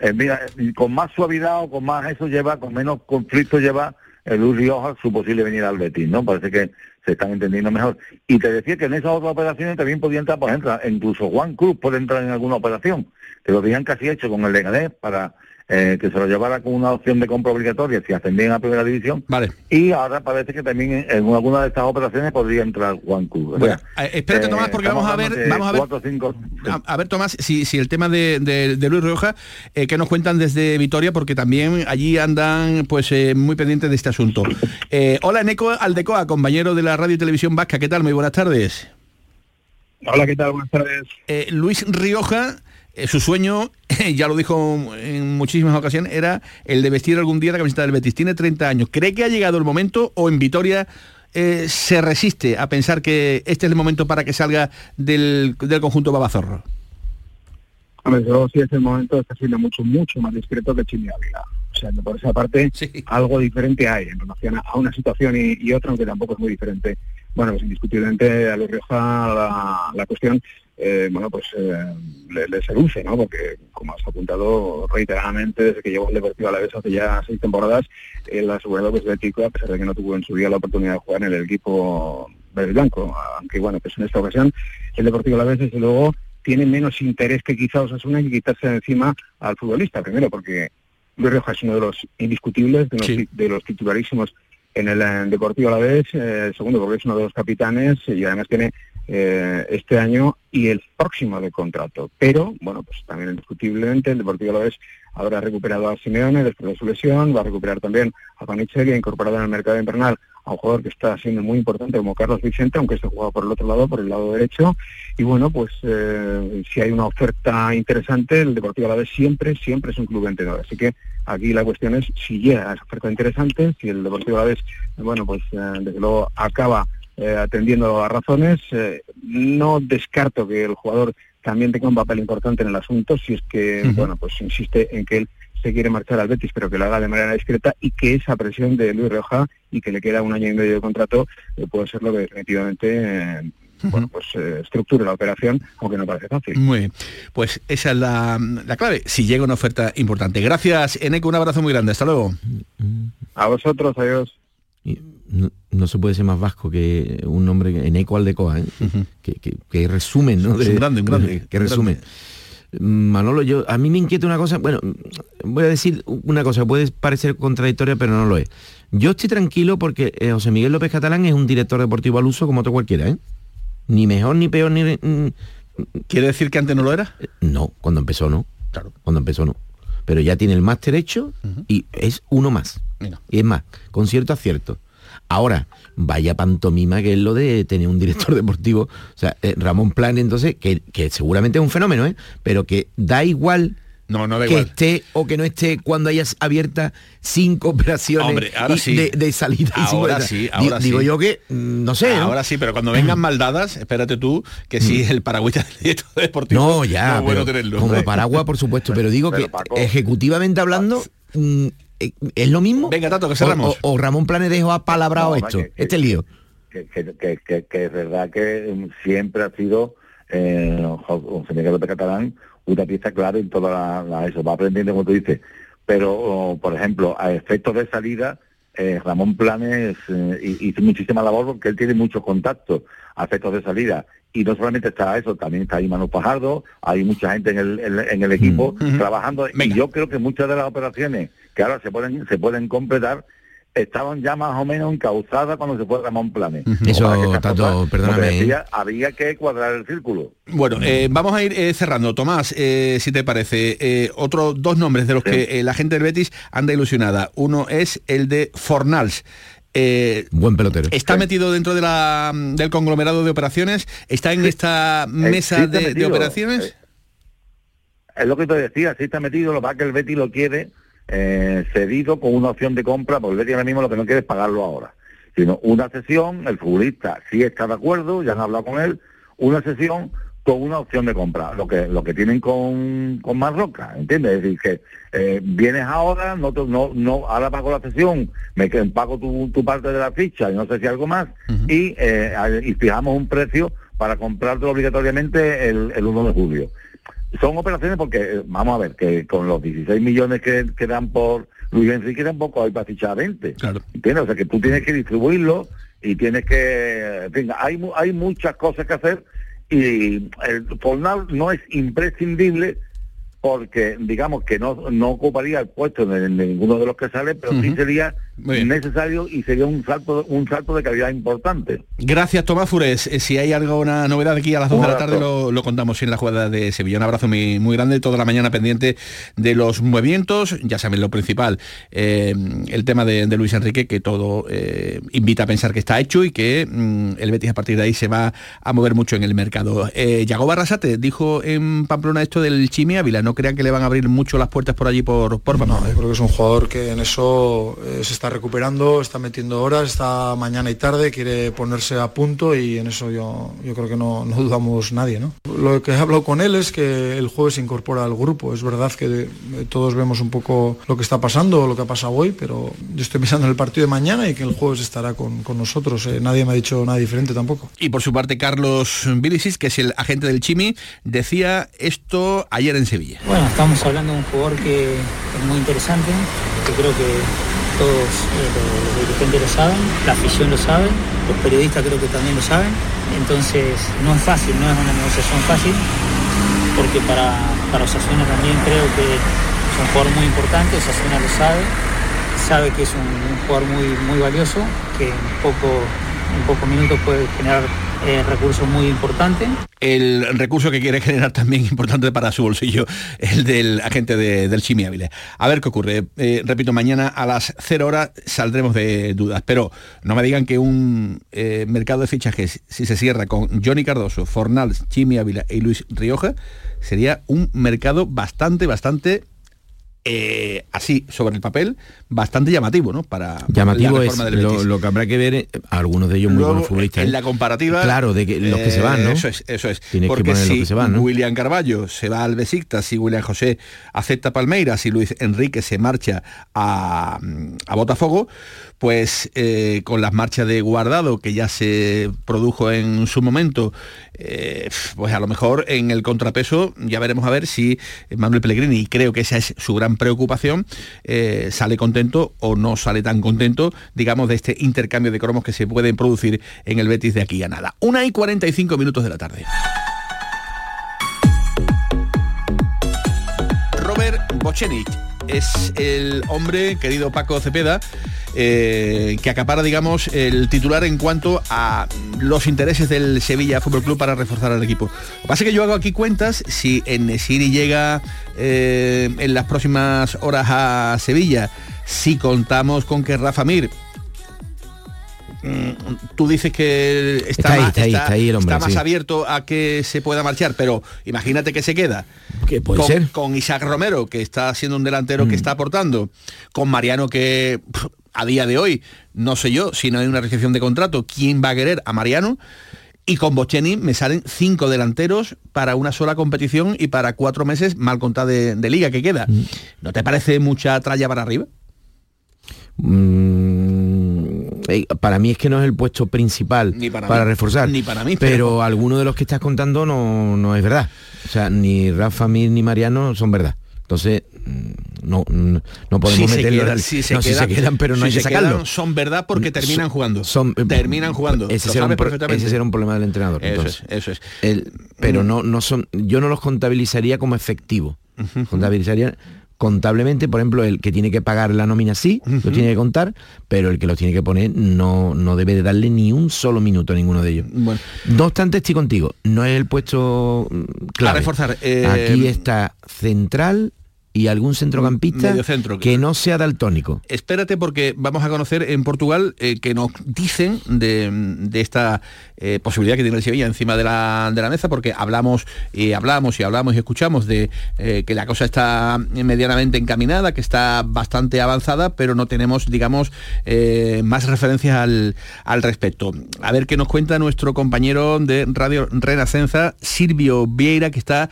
Speaker 6: Eh, mira, eh, con más suavidad o con más eso lleva, con menos conflicto lleva el Luis Rioja su posible venida al Betis, ¿no? Parece que se están entendiendo mejor. Y te decía que en esas otras operaciones también podía entrar, por ejemplo, incluso Juan Cruz puede entrar en alguna operación, que lo habían casi hecho con el Leganés para eh, que se lo llevara con una opción de compra obligatoria si ascendían a primera división.
Speaker 4: Vale.
Speaker 6: Y ahora parece que también en, en alguna de estas operaciones podría entrar Juan Cruz.
Speaker 4: Bueno, eh, espérate,
Speaker 6: eh,
Speaker 4: Tomás, porque vamos a ver- vamos a ver-
Speaker 6: cuatro o cinco-
Speaker 4: A, a ver, Tomás, si, si el tema de, de- de Luis Rioja, eh, que nos cuentan desde Vitoria, porque también allí andan pues eh, muy pendientes de este asunto. Eh, hola, Neco Aldecoa, compañero de la Radio y Televisión Vasca, ¿qué tal? Muy buenas tardes.
Speaker 8: Hola, ¿qué tal? Buenas tardes.
Speaker 4: Eh, Luis Rioja, su sueño, ya lo dijo en muchísimas ocasiones, era el de vestir algún día la camiseta del Betis. Tiene 30 años. ¿Cree que ha llegado el momento o en Vitoria eh, se resiste a pensar que este es el momento para que salga del, del conjunto Babazorro?
Speaker 8: Hombre, yo sí es el momento, está siendo mucho, mucho más discreto que Chimi Ávila. O sea, por esa parte algo diferente hay en relación a, a una situación y, y otra, aunque tampoco es muy diferente. Bueno, pues indiscutiblemente a Luis Rioja la, la cuestión, eh, bueno, pues eh, le, le seduce, ¿no? Porque, como has apuntado reiteradamente, desde que llegó al Deportivo a la vez hace ya seis temporadas, él ha asegurado que es bético, a pesar de que no tuvo en su día la oportunidad de jugar en el equipo verde y blanco. Aunque, bueno, pues en esta ocasión el Deportivo a la vez, desde luego, tiene menos interés que quizá Osasuna que quitarse de encima al futbolista. Primero, porque Luis Rioja es uno de los indiscutibles, de los,
Speaker 4: Sí.
Speaker 8: de los titularísimos en el Deportivo a la vez. Eh, segundo, porque es uno de los capitanes y además tiene eh, este año y el próximo de contrato. Pero, bueno, pues también indiscutiblemente el Deportivo a la vez habrá recuperado a Simeone después de su lesión, va a recuperar también a ha incorporado en el mercado invernal a un jugador que está siendo muy importante como Carlos Vicente, aunque este juega por el otro lado, por el lado derecho. Y bueno, pues eh, si hay una oferta interesante, el Deportivo a la vez siempre, siempre es un club vendedor. Así que aquí la cuestión es si llega esa oferta interesante, si el Deportivo a la vez, bueno, pues eh, desde luego acaba eh, atendiendo a razones. eh, no descarto que el jugador también tenga un papel importante en el asunto si es que, bueno, pues insiste en que él se quiere marchar al Betis, pero que lo haga de manera discreta y que esa presión de Luis Rioja y que le queda un año y medio de contrato eh, puede ser lo que definitivamente eh, bueno, pues eh, estructure la operación, aunque no parece fácil.
Speaker 4: Muy bien. Pues esa es la, la clave, si llega una oferta importante. Gracias, Eneco, un abrazo muy grande. Hasta luego.
Speaker 8: A vosotros, adiós.
Speaker 5: No, no se puede ser más vasco que un nombre en eco aldecoa, ¿eh? que, que, que resumen, ¿no?
Speaker 4: Un grande, un grande,
Speaker 5: Que resumen. Manolo, yo a mí me inquieta una cosa, bueno, voy a decir una cosa, puede parecer contradictoria, pero no lo es. Yo estoy tranquilo porque eh, José Miguel López Catalán es un director deportivo al uso como otro cualquiera, ¿eh? Ni mejor, ni peor, ni... mm,
Speaker 4: ¿Quiere decir que antes no lo era?
Speaker 5: No, cuando empezó no.
Speaker 4: Claro.
Speaker 5: Cuando empezó no. Pero ya tiene el máster hecho y es uno más.
Speaker 4: Mira.
Speaker 5: Y es más, con cierto acierto. Ahora, vaya pantomima que es lo de tener un director deportivo. O sea, eh, Ramón Plan, entonces, que, que seguramente es un fenómeno, ¿eh? Pero que da igual
Speaker 4: No, no da
Speaker 5: que
Speaker 4: igual.
Speaker 5: esté o que no esté cuando hayas abiertas cinco operaciones
Speaker 4: Hombre, ahora
Speaker 5: y
Speaker 4: sí.
Speaker 5: de, de salida. y cinco
Speaker 4: Ahora sí, ahora
Speaker 5: Digo
Speaker 4: sí.
Speaker 5: yo que, mm, no sé, ¿no?
Speaker 4: Ahora sí, pero cuando vengan mal dadas, espérate tú, que si el paragüita del director deportivo
Speaker 5: No, ya,
Speaker 4: no es bueno tenerlo.
Speaker 5: como paraguas, por supuesto, pero digo
Speaker 6: Pero,
Speaker 5: que
Speaker 6: Paco.
Speaker 5: ejecutivamente hablando, mm, ¿es lo mismo?
Speaker 4: Venga, Tato, que
Speaker 5: O-
Speaker 4: cerramos.
Speaker 5: O, o Ramón Planedejo ha palabrado
Speaker 6: No,
Speaker 5: esto,
Speaker 6: que-
Speaker 5: este lío.
Speaker 6: que, que, que, es verdad que mm, siempre ha sido eh, Jo- José Miguel López Catalán una pieza clave en toda la, la- eso, va aprendiendo como tú dices. Pero, oh, por ejemplo, a efectos de salida, eh, Ramón Planes eh, hi- hizo muchísima labor porque él tiene muchos contactos a efectos de salida. Y no solamente está eso, también está ahí Manu Pajardo, hay mucha gente en el, en, en el equipo trabajando.
Speaker 4: Venga.
Speaker 6: Y yo creo que muchas de las operaciones que ahora se pueden, se pueden completar estaban ya más o menos encauzadas cuando se fue Ramón Planes.
Speaker 5: Eso, Tato,
Speaker 6: cosas, como te
Speaker 5: perdóname, ¿eh?
Speaker 6: decía, había que cuadrar el círculo.
Speaker 4: Bueno, eh, vamos a ir eh, cerrando. Tomás, eh, si te parece, eh, otros dos nombres de los
Speaker 6: Sí.
Speaker 4: que eh, la gente del Betis anda ilusionada. Uno es el de Fornals. Eh,
Speaker 5: Buen pelotero.
Speaker 4: ¿Está metido dentro de la, del conglomerado de operaciones? ¿Está en esta mesa
Speaker 6: sí
Speaker 4: de, operaciones?
Speaker 6: Eh, Es lo que te decía, sí está metido, lo es que el Betty lo quiere eh, cedido con una opción de compra, porque el ahora mismo lo que no quiere es pagarlo ahora. Sino una sesión, el futbolista sí está de acuerdo, ya han hablado con él, una sesión con una opción de compra, lo que lo que tienen con, con Marroca, ¿entiendes? Es decir, que eh, vienes ahora, no, te- no, no, ahora pago la sesión, me pago tu, tu parte de la ficha y no sé si algo más, y, eh, y fijamos un precio para comprártelo obligatoriamente el, el 1 de julio. Son operaciones porque, eh, vamos a ver, que con los 16 millones que, que dan por Luis Enrique tampoco hay para fichar a 20.
Speaker 4: Claro.
Speaker 6: ¿Entiendes? O sea que tú tienes que distribuirlo y tienes que... En fin, hay, hay muchas cosas que hacer y el Fornal no es imprescindible porque digamos que no, no ocuparía el puesto de, de ninguno de los que sale, pero sí sería necesario y sería un salto un salto de calidad importante.
Speaker 4: Gracias, Tomás Fures. Eh, Si hay alguna novedad aquí a las 2
Speaker 6: Un
Speaker 4: de la tarde lo, lo contamos en la jugada de Sevilla. Un abrazo muy, muy grande, toda la mañana pendiente de los movimientos. Ya saben lo principal, eh, el tema de, de Luis Enrique, que todo eh, invita a pensar que está hecho y que mm, el Betis a partir de ahí se va a mover mucho en el mercado. Eh, Yago Barrasate dijo en Pamplona esto del Chimi Ávila. No crean que le van a abrir mucho las puertas por allí por, por.
Speaker 9: No, yo creo que es un jugador que en eso eh, se está recuperando, está metiendo horas, está mañana y tarde, quiere ponerse a punto y en eso yo, yo creo que no, no dudamos nadie. ¿no? Lo que he hablado con él es que el jueves se incorpora al grupo. Es verdad que eh, todos vemos un poco lo que está pasando, lo que ha pasado hoy, pero yo estoy pensando en el partido de mañana y que el jueves estará con, con nosotros. Eh, nadie me ha dicho nada diferente tampoco.
Speaker 4: Y por su parte, Carlos Bilicis, que es el agente del Chimi, decía esto ayer en Sevilla.
Speaker 10: Bueno, estamos hablando de un jugador que es muy interesante, que creo que todos eh, los, dirigentes lo saben, la afición lo sabe, los periodistas creo que también lo saben. Entonces no es fácil, no es una negociación fácil, porque para, para Osasuna también creo que es un jugador muy importante, Osasuna lo sabe, sabe que es un, jugador muy, muy valioso, que poco, en pocos minutos puede generar eh, recursos muy importantes.
Speaker 4: El recurso que quiere generar también importante para su bolsillo, el del agente de- del Chimi Ávila. A ver qué ocurre. Eh, repito, mañana a las 0 horas saldremos de dudas, pero no me digan que un eh, mercado de fichajes, si se cierra con Johnny Cardoso, Fornals, Chimi Ávila y Luis Rioja, sería un mercado bastante, bastante eh, así sobre el papel bastante llamativo, ¿no? Para
Speaker 5: Llamativo
Speaker 4: la
Speaker 5: es
Speaker 4: del
Speaker 5: lo,
Speaker 4: Betis.
Speaker 5: lo que habrá que ver, eh, algunos de ellos muy
Speaker 4: Luego,
Speaker 5: buenos futbolistas.
Speaker 4: en
Speaker 5: ¿eh?
Speaker 4: la comparativa
Speaker 5: Claro, de que, los que se van, ¿no?
Speaker 4: Eso es, eso es.
Speaker 5: Tienes que
Speaker 4: Porque
Speaker 5: los
Speaker 4: si
Speaker 5: que se van, ¿no?
Speaker 4: William Carballo se va al Besiktas, si William José acepta Palmeiras, si Luis Enrique se marcha a, a Botafogo, pues eh, con las marchas de Guardado que ya se produjo en su momento, eh, pues a lo mejor en el contrapeso ya veremos a ver si Manuel Pellegrini, y creo que esa es su gran preocupación, eh, sale contento o no sale tan contento, digamos, de este intercambio de cromos que se pueden producir en el Betis de aquí a nada. Una y 45 minutos de la tarde. Robert Bocenic es el hombre, querido Paco Cepeda, eh, que acapara, digamos, el titular en cuanto a los intereses del Sevilla Fútbol Club para reforzar al equipo. Lo que pasa es que yo hago aquí cuentas, si Enesiri llega eh, en las próximas horas a Sevilla, si contamos con que Rafa Mir mm, tú dices que está,
Speaker 5: Está ahí,
Speaker 4: más,
Speaker 5: está ahí, está ahí el hombre,
Speaker 4: está más
Speaker 5: sí.
Speaker 4: abierto a que se pueda marchar, pero imagínate que se queda
Speaker 5: Que puede
Speaker 4: con,
Speaker 5: ser.
Speaker 4: con Isaac Romero, que está siendo un delantero que está aportando, con Mariano que pff, a día de hoy, no sé yo, si no hay una recepción de contrato, ¿quién va a querer a Mariano? Y con Bocheni me salen cinco delanteros para una sola competición y para cuatro meses mal contada de, de liga que queda. ¿No te parece mucha tralla para arriba?
Speaker 5: Mm, eh, para mí es que no es el puesto principal
Speaker 4: Ni para mí,
Speaker 5: reforzar.
Speaker 4: ni para mí,
Speaker 5: Pero,
Speaker 4: pero-
Speaker 5: alguno de los que estás contando no, no es verdad. O sea, ni Rafa Mir ni Mariano son verdad. Entonces, mm, no, no podemos
Speaker 4: se
Speaker 5: meterlo.
Speaker 4: quedan, si se
Speaker 5: no,
Speaker 4: quedan,
Speaker 5: se quedan, pero no
Speaker 4: si
Speaker 5: hay que
Speaker 4: se
Speaker 5: sacarlo.
Speaker 4: quedan, son verdad porque terminan
Speaker 5: Son-
Speaker 4: jugando.
Speaker 5: son-
Speaker 4: terminan jugando.
Speaker 5: Ese será, un, problema del entrenador.
Speaker 4: Eso
Speaker 5: entonces.
Speaker 4: es, eso es.
Speaker 5: El- pero no, no son, yo no los contabilizaría como efectivo. Contabilizaría contablemente, por ejemplo, el que tiene que pagar la nómina sí, lo tiene que contar, pero el que lo tiene que poner no, no debe de darle ni un solo minuto a ninguno de ellos.
Speaker 4: Bueno.
Speaker 5: No obstante, estoy contigo, no es el puesto mm, clave.
Speaker 4: reforzar, eh,
Speaker 5: Aquí está central y algún centrocampista
Speaker 4: Mediocentro.
Speaker 5: que no sea daltónico.
Speaker 4: Espérate porque vamos a conocer en Portugal eh, que nos dicen de, de esta eh, posibilidad que tiene el Sevilla encima de la, de la mesa porque hablamos y hablamos y hablamos y escuchamos de eh, que la cosa está medianamente encaminada, que está bastante avanzada, pero no tenemos, digamos, más referencias al, al respecto. A ver qué nos cuenta nuestro compañero de Radio Renacenza, Silvio Vieira, que está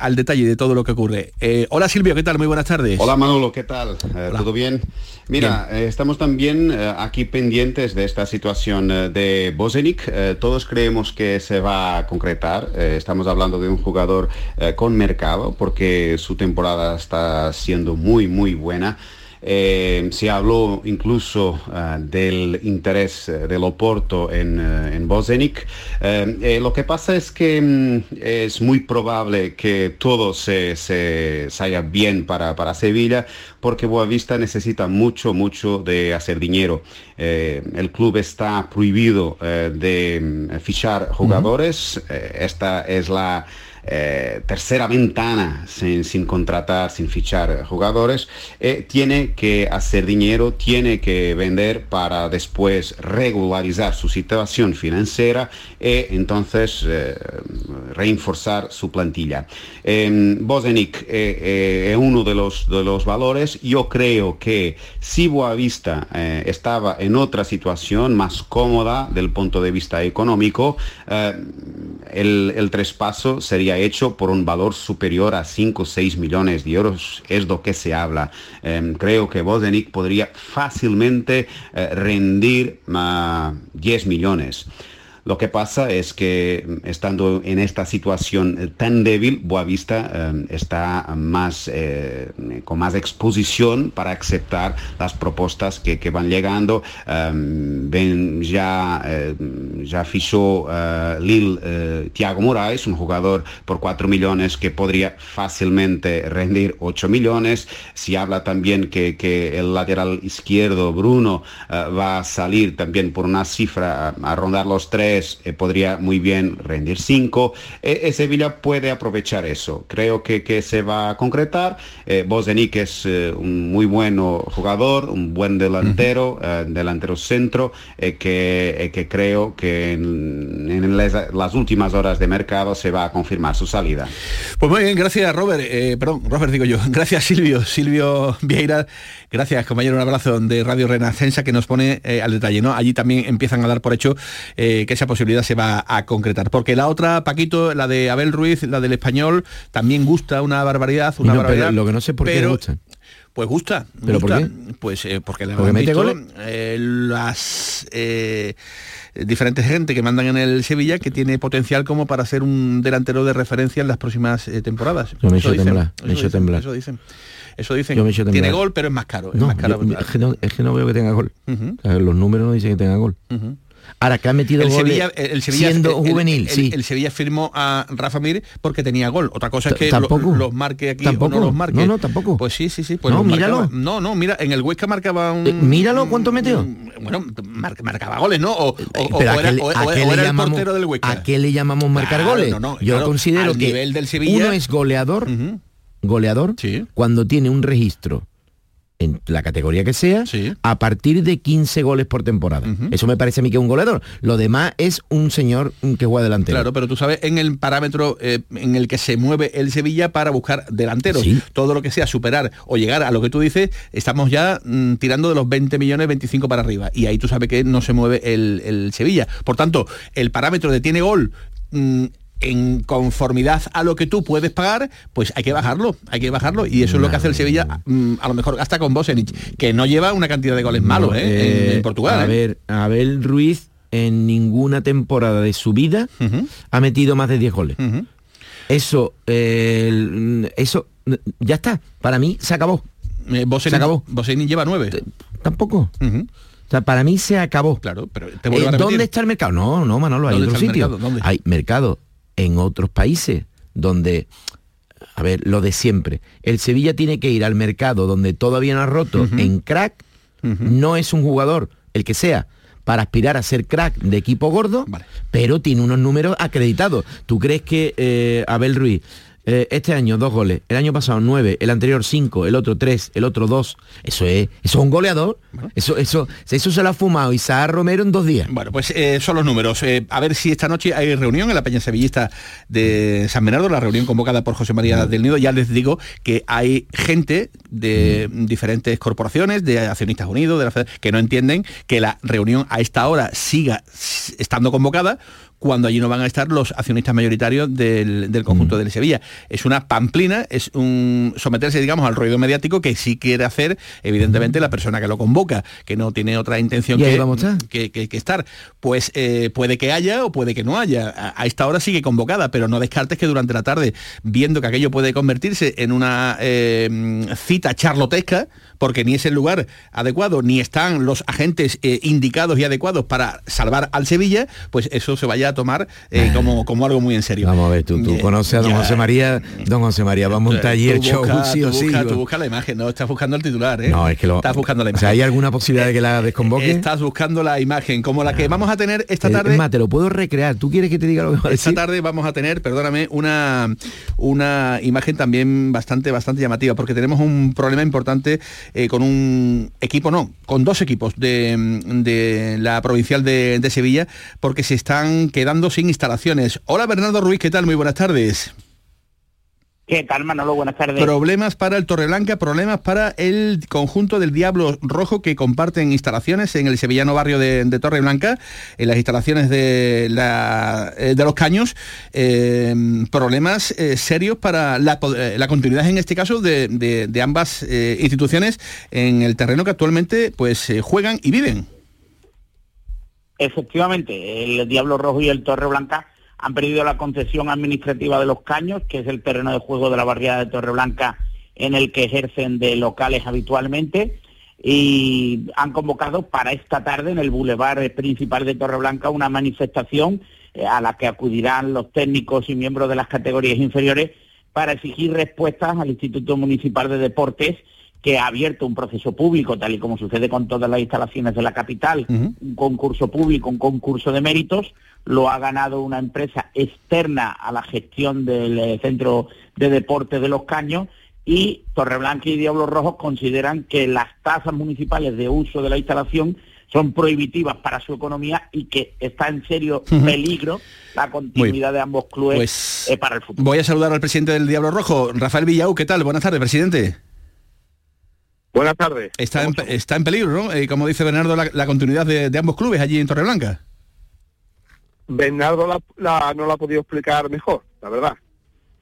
Speaker 4: al detalle de todo lo que ocurre. Hola Silvio, ¿qué tal? Muy buenas tardes.
Speaker 11: Hola Manolo, ¿qué tal? Eh, ¿Todo bien? Mira, eh, estamos también eh, aquí pendientes de esta situación eh, de Bozenic. Eh, todos creemos que se va a concretar. Estamos hablando de un jugador con mercado porque su temporada está siendo muy, muy buena. Eh, se habló incluso eh, del interés eh, del Oporto en, eh, en Bozenic. Eh, eh, lo que pasa es que mm, es muy probable que todo se, se salga bien para, para Sevilla porque Boavista necesita mucho, mucho de hacer dinero. El club está prohibido de mm, fichar jugadores. Esta es la eh, tercera ventana sin, contratar, sin fichar jugadores, eh, tiene que hacer dinero, tiene que vender para después regularizar su situación financiera y entonces eh, reforzar su plantilla. Bozenic eh, eh, es uno de los, de los valores. Yo creo que si Boavista estaba en otra situación más cómoda del punto de vista económico, el, el traspaso sería hecho por un valor superior a 5 o 6 millones de euros, es lo que se habla. Eh, creo que Bozenic podría fácilmente eh, rendir ah, 10 millones. Lo que pasa es que estando en esta situación eh, tan débil, Boavista eh, está más, eh, con más exposición para aceptar las propuestas que, van llegando. Ven, ya, ya fichó eh, Thiago Moraes, un jugador por 4 millones que podría fácilmente rendir 8 millones. Se habla también que, que el lateral izquierdo, Bruno, va a salir también por una cifra a, a rondar los 3 3 eh, podría muy bien rendir 5. Eh, eh, Sevilla puede aprovechar eso. Creo que, que se va a concretar. Eh, Bozenic es eh, un muy bueno jugador, un buen delantero, delantero centro, que, que creo que en, en las, las últimas horas de mercado se va a confirmar su salida.
Speaker 4: Pues muy bien, gracias Robert, perdón, Robert digo yo, gracias Silvio, Silvio Vieira, gracias compañero, un abrazo de Radio Renacensa que nos pone eh, al detalle, ¿no? Allí también empiezan a dar por hecho eh, que esa posibilidad se va a concretar, porque la otra, Paquito, la de Abel Ruiz, la del español, también gusta una barbaridad, una
Speaker 5: no, pero
Speaker 4: barbaridad.
Speaker 5: lo que no sé por qué
Speaker 4: pero-
Speaker 5: gusta.
Speaker 4: Pues gusta.
Speaker 5: ¿Pero por qué?
Speaker 4: Pues eh, porque le
Speaker 5: ¿Porque mete goles?
Speaker 4: eh, las eh, diferentes gente que mandan en el Sevilla que tiene potencial como para ser un delantero de referencia en las próximas temporadas.
Speaker 5: Yo me echo
Speaker 4: dicen,
Speaker 5: temblar, me echo
Speaker 4: dicen,
Speaker 5: temblar.
Speaker 4: Eso dicen. Eso dicen. Tiene gol, pero es más caro. Es más caro.
Speaker 5: yo- es, que no, es que no veo que tenga gol.
Speaker 4: Ujú.
Speaker 5: O sea, los números no dicen que tenga gol. Ahora que ha metido
Speaker 4: el
Speaker 5: goles
Speaker 4: Sevilla, el, Sevilla
Speaker 5: siendo
Speaker 4: el-
Speaker 5: juvenil,
Speaker 4: el,
Speaker 5: sí.
Speaker 4: el Sevilla firmó a Rafa Mir porque tenía gol. Otra cosa es que
Speaker 5: tampoco.
Speaker 4: lo- los marque aquí
Speaker 5: Tampoco.
Speaker 4: o no los marque.
Speaker 5: No, no, tampoco.
Speaker 4: Pues sí, sí, sí. Pues
Speaker 5: No, míralo.
Speaker 4: marcaba. No, no, mira, en el Huesca marcaba un.
Speaker 5: Eh, míralo cuánto metió.
Speaker 4: Bueno, mar- marcaba goles, ¿no? O, o-
Speaker 5: ¿a
Speaker 4: era, el portero del Huesca.
Speaker 5: ¿A qué le llamamos marcar
Speaker 4: Claro,
Speaker 5: goles?
Speaker 4: no, no,
Speaker 5: Yo
Speaker 4: claro,
Speaker 5: considero que
Speaker 4: nivel del Sevilla-
Speaker 5: uno es goleador. Goleador, cuando tiene un registro en la categoría que sea, a partir de 15 goles por temporada. Eso me parece a mí que es un goleador. Lo demás es un señor que juega delantero.
Speaker 4: Claro, pero tú sabes en el parámetro eh, en el que se mueve el Sevilla para buscar delanteros.
Speaker 5: Sí.
Speaker 4: Todo lo que sea superar o llegar a lo que tú dices, estamos ya mm, tirando de los 20 millones, 25 para arriba. Y ahí tú sabes que no se mueve el, el Sevilla. Por tanto, el parámetro de tiene gol. mm, en conformidad a lo que tú puedes pagar, pues hay que bajarlo, hay que bajarlo. Y eso es lo que hace el Sevilla, mm, a lo mejor hasta con Bosenic, que no lleva una cantidad de goles malos ¿eh? en-
Speaker 5: Eh,
Speaker 4: en, Portugal.
Speaker 5: A
Speaker 4: ¿eh?
Speaker 5: ver, Abel Ruiz en ninguna temporada de su vida ha metido más de 10 goles. Eso, eh, eso, ya está. Para mí se acabó.
Speaker 4: Bosenic-
Speaker 5: se acabó.
Speaker 4: Bosenic lleva nueve.
Speaker 5: Tampoco.
Speaker 4: Ujú.
Speaker 5: O sea, para mí se acabó.
Speaker 4: Claro, pero te
Speaker 5: Eh,
Speaker 4: a.
Speaker 5: ¿Dónde está el mercado? No, no, Manolo, hay
Speaker 4: ¿Dónde
Speaker 5: otro sitio.
Speaker 4: mercado? ¿Dónde?
Speaker 5: Hay mercado en otros países donde, a ver, lo de siempre. El Sevilla tiene que ir al mercado donde todavía no ha roto en crack. No es un jugador, el que sea, para aspirar a ser crack de equipo gordo, pero tiene unos números acreditados. ¿Tú crees que eh, Abel Ruiz eh, este año dos goles, el año pasado nueve, el anterior cinco, el otro tres, el otro dos. Eso es, eso es un goleador. Eso, eso, eso se lo ha fumado Isaac Romero en dos días.
Speaker 4: Bueno, pues eh, son los números. Eh, a ver si esta noche hay reunión en la Peña Sevillista de San Bernardo, la reunión convocada por José María del Nido. Ya les digo que hay gente de diferentes corporaciones, de Accionistas Unidos, de la Fed- que no entienden que la reunión a esta hora siga estando convocada cuando allí no van a estar los accionistas mayoritarios del, del conjunto del Sevilla. Es una pamplina, es un someterse, digamos, al ruido mediático que sí quiere hacer, evidentemente, la persona que lo convoca, que no tiene otra intención
Speaker 5: ¿Y ahí
Speaker 4: que,
Speaker 5: vamos a estar?
Speaker 4: que, que- que estar. Pues eh, puede que haya o puede que no haya. A, a esta hora sigue convocada, pero no descartes que durante la tarde, viendo que aquello puede convertirse en una eh, cita charlotesca, porque ni es el lugar adecuado, ni están los agentes eh, indicados y adecuados para salvar al Sevilla, pues eso se vaya a tomar eh, como, como algo muy en serio.
Speaker 5: Vamos a ver, tú, tú conoces a don
Speaker 4: ya.
Speaker 5: José María, don José María, vamos a un taller show, sí o
Speaker 4: tú
Speaker 5: sí.
Speaker 4: tú busca la imagen, no estás buscando el titular, ¿eh?
Speaker 5: No, es que lo...
Speaker 4: Estás buscando la
Speaker 5: O
Speaker 4: imagen.
Speaker 5: sea, ¿hay alguna posibilidad de que la desconvoque?
Speaker 4: Estás buscando la imagen, como la que vamos a tener esta
Speaker 5: Eh,
Speaker 4: tarde.
Speaker 5: Es más, te lo puedo recrear. ¿Tú quieres que te diga lo que va a
Speaker 4: Esta tarde vamos a tener, perdóname, una, una imagen también bastante, bastante llamativa, porque tenemos un problema importante eh, con un equipo, no, con dos equipos de, de la provincial de, de Sevilla, porque se están quedando sin instalaciones. Hola Bernardo Ruiz, ¿qué tal? Muy buenas tardes.
Speaker 12: ¿Qué tal, Manolo? Buenas tardes.
Speaker 4: Problemas para el Torreblanca, problemas para el conjunto del Diablo Rojo que comparten instalaciones en el sevillano barrio de, de Torreblanca, en las instalaciones de, la- eh, de los caños. eh, problemas eh, serios para la, continuidad, en este caso, de, de- de ambas eh, instituciones en el terreno que actualmente pues juegan y viven.
Speaker 12: Efectivamente, el Diablo Rojo y el Torre Blanca han perdido la concesión administrativa de los caños, que es el terreno de juego de la barriada de Torre Blanca en el que ejercen de locales habitualmente y han convocado para esta tarde en el bulevar principal de Torreblanca una manifestación eh, a la que acudirán los técnicos y miembros de las categorías inferiores para exigir respuestas al Instituto Municipal de Deportes que ha abierto un proceso público, tal y como sucede con todas las instalaciones de la capital, un concurso público, un concurso de méritos, lo ha ganado una empresa externa a la gestión del eh, Centro de Deporte de los Caños y Torreblanca y Diablos Rojos consideran que las tasas municipales de uso de la instalación son prohibitivas para su economía y que está en serio peligro la continuidad de ambos clubes
Speaker 4: Pues,
Speaker 12: eh, para el futuro.
Speaker 4: Voy a saludar al presidente del Diablo Rojo, Rafael Villau. ¿Qué tal? Buenas tardes, presidente.
Speaker 13: Buenas tardes.
Speaker 4: Está en, está en peligro, ¿no? Eh, como dice Bernardo, la, la continuidad de, de ambos clubes allí en Torreblanca.
Speaker 13: Bernardo la, la- no la ha podido explicar mejor, la verdad.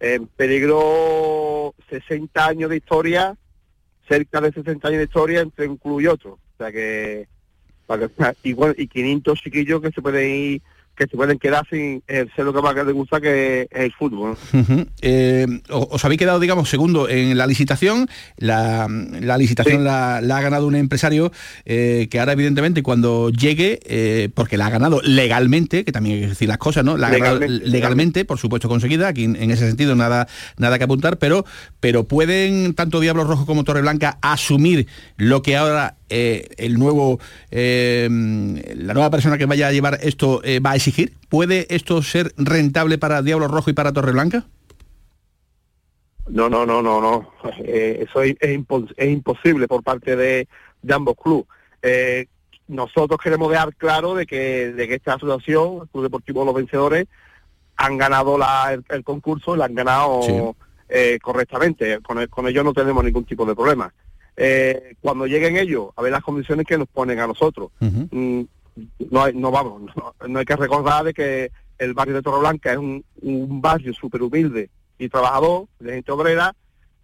Speaker 13: En peligro 60 años de historia, cerca de 60 años de historia entre un club y otro. O sea que, para que- y, bueno, y 500 chiquillos que se pueden ir, que se pueden quedar sin ser lo que más les gusta que es el fútbol.
Speaker 4: Eh, os habéis quedado, digamos, segundo en la licitación. La, la licitación la, la ha ganado un empresario eh, que ahora, evidentemente, cuando llegue, eh, porque la ha ganado legalmente, que también hay que decir las cosas, ¿no? La ha ganado
Speaker 13: Legalmente,
Speaker 4: legalmente, por supuesto, conseguida. Aquí en, en ese sentido nada, nada que apuntar, pero, pero pueden tanto Diablos Rojo como Torreblanca asumir lo que ahora eh, el nuevo eh, la nueva persona que vaya a llevar esto eh, va a exigir. ¿Puede esto ser rentable para Diablos Rojo y para Torreblanca?
Speaker 13: No, no, no, no, no. Eh, eso es, es impos- es imposible por parte de, de ambos clubes. Eh, nosotros queremos dejar claro de que, de que esta asociación, el Club Deportivo Los Vencedores, han ganado la- el, el concurso y la han ganado correctamente. Con, el- con ellos no tenemos ningún tipo de problema. Eh, cuando lleguen ellos, a ver las condiciones que nos ponen a nosotros. Mm, no, hay- no vamos, no, no hay que recordar de que el barrio de Torreblanca es un, un barrio súper humilde y trabajador, de gente obrera,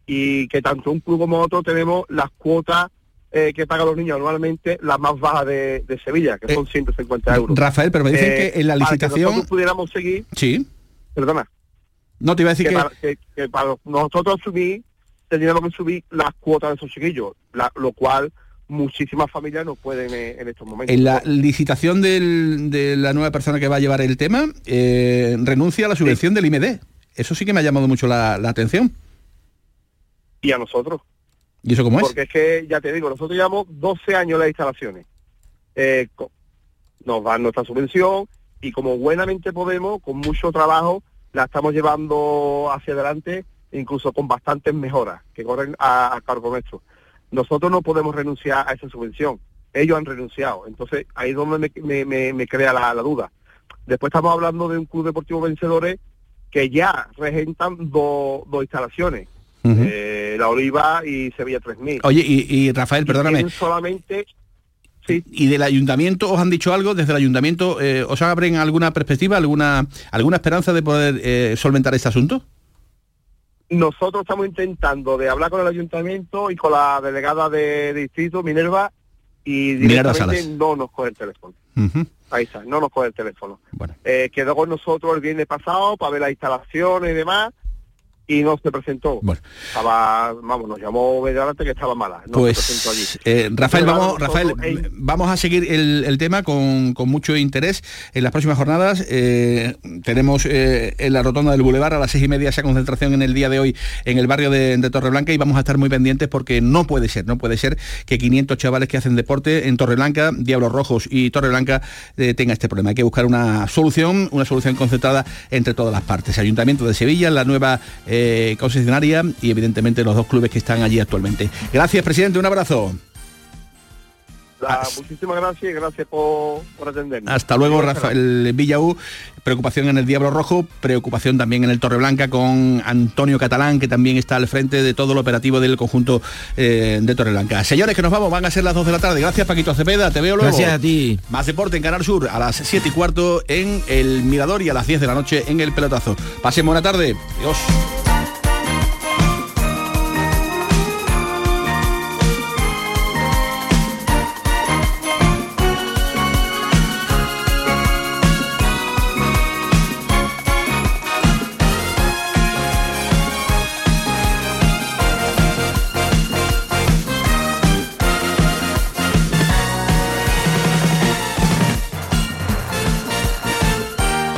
Speaker 13: y que tanto un club como otro tenemos las cuotas eh, que pagan los niños anualmente, las más bajas de, de Sevilla, que son 150 euros.
Speaker 4: Rafael, pero me dicen
Speaker 13: Eh,
Speaker 4: que en la
Speaker 13: para
Speaker 4: licitación...
Speaker 13: nosotros pudiéramos seguir,
Speaker 4: Sí.
Speaker 13: perdona,
Speaker 4: No te iba a decir que...
Speaker 13: para, que- que para nosotros subir, tendríamos que subir las cuotas de esos chiquillos, la- lo cual muchísimas familias no pueden eh, en estos momentos.
Speaker 4: En la licitación del- de la nueva persona que va a llevar el tema, eh, renuncia a la subvención del IMD. Eso sí que me ha llamado mucho la, la atención.
Speaker 13: Y a nosotros.
Speaker 4: ¿Y eso cómo es?
Speaker 13: Porque es que, ya te digo, nosotros llevamos 12 años las instalaciones. Eh, nos dan nuestra subvención y como buenamente podemos, con mucho trabajo, la estamos llevando hacia adelante, incluso con bastantes mejoras que corren a, a cargo nuestro. Nosotros no podemos renunciar a esa subvención. Ellos han renunciado. Entonces, ahí es donde me, me- me- me crea la, la duda. Después estamos hablando de un club deportivo vencedores que ya regentan dos instalaciones. Eh, La Oliva y Sevilla 3000.
Speaker 4: Oye, y, y Rafael, perdóname,
Speaker 13: Tienen solamente
Speaker 4: ¿y del ayuntamiento os han dicho algo? ¿Desde el ayuntamiento eh, os abren alguna perspectiva, alguna, alguna esperanza de poder eh, solventar este asunto?
Speaker 13: Nosotros estamos intentando de hablar con el ayuntamiento y con la delegada de distrito, Minerva, y directamente no nos coge el teléfono. Ahí está, no nos coge el teléfono. Eh, quedó con nosotros el viernes pasado para ver las instalaciones y demás, y no se presentó. Estaba, vamos, nos llamó hora que estaba mala. No se presentó allí.
Speaker 4: Pues eh, Rafael, vamos, Rafael, vamos a seguir el, el tema con, con mucho interés en las próximas jornadas. Eh, tenemos eh, en la rotonda del Boulevard a las seis y media esa concentración en el día de hoy en el barrio de, de Torreblanca y vamos a estar muy pendientes porque no puede ser, no puede ser que 500 chavales que hacen deporte en Torreblanca, Diablos Rojos y Torreblanca tenga este problema. Hay que buscar una solución, una solución concentrada entre todas las partes. Ayuntamiento de Sevilla, la nueva eh, concesionaria y evidentemente los dos clubes que están allí actualmente. Gracias, presidente, un abrazo.
Speaker 13: La- muchísimas gracias y gracias por, por atendernos.
Speaker 4: Hasta luego,
Speaker 13: gracias.
Speaker 4: Rafael Villaú. Preocupación en el Diablo Rojo, preocupación también en el Torreblanca con Antonio Catalán, que también está al frente de todo el operativo del conjunto eh, de Torreblanca. Señores, que nos vamos, van a ser las 2 de la tarde. Gracias, Paquito Cepeda, te veo luego.
Speaker 5: Gracias a ti.
Speaker 4: Más deporte en Canal Sur a las 7 y cuarto en el Mirador y a las 10 de la noche en el Pelotazo. Pasen buena tarde. Adiós.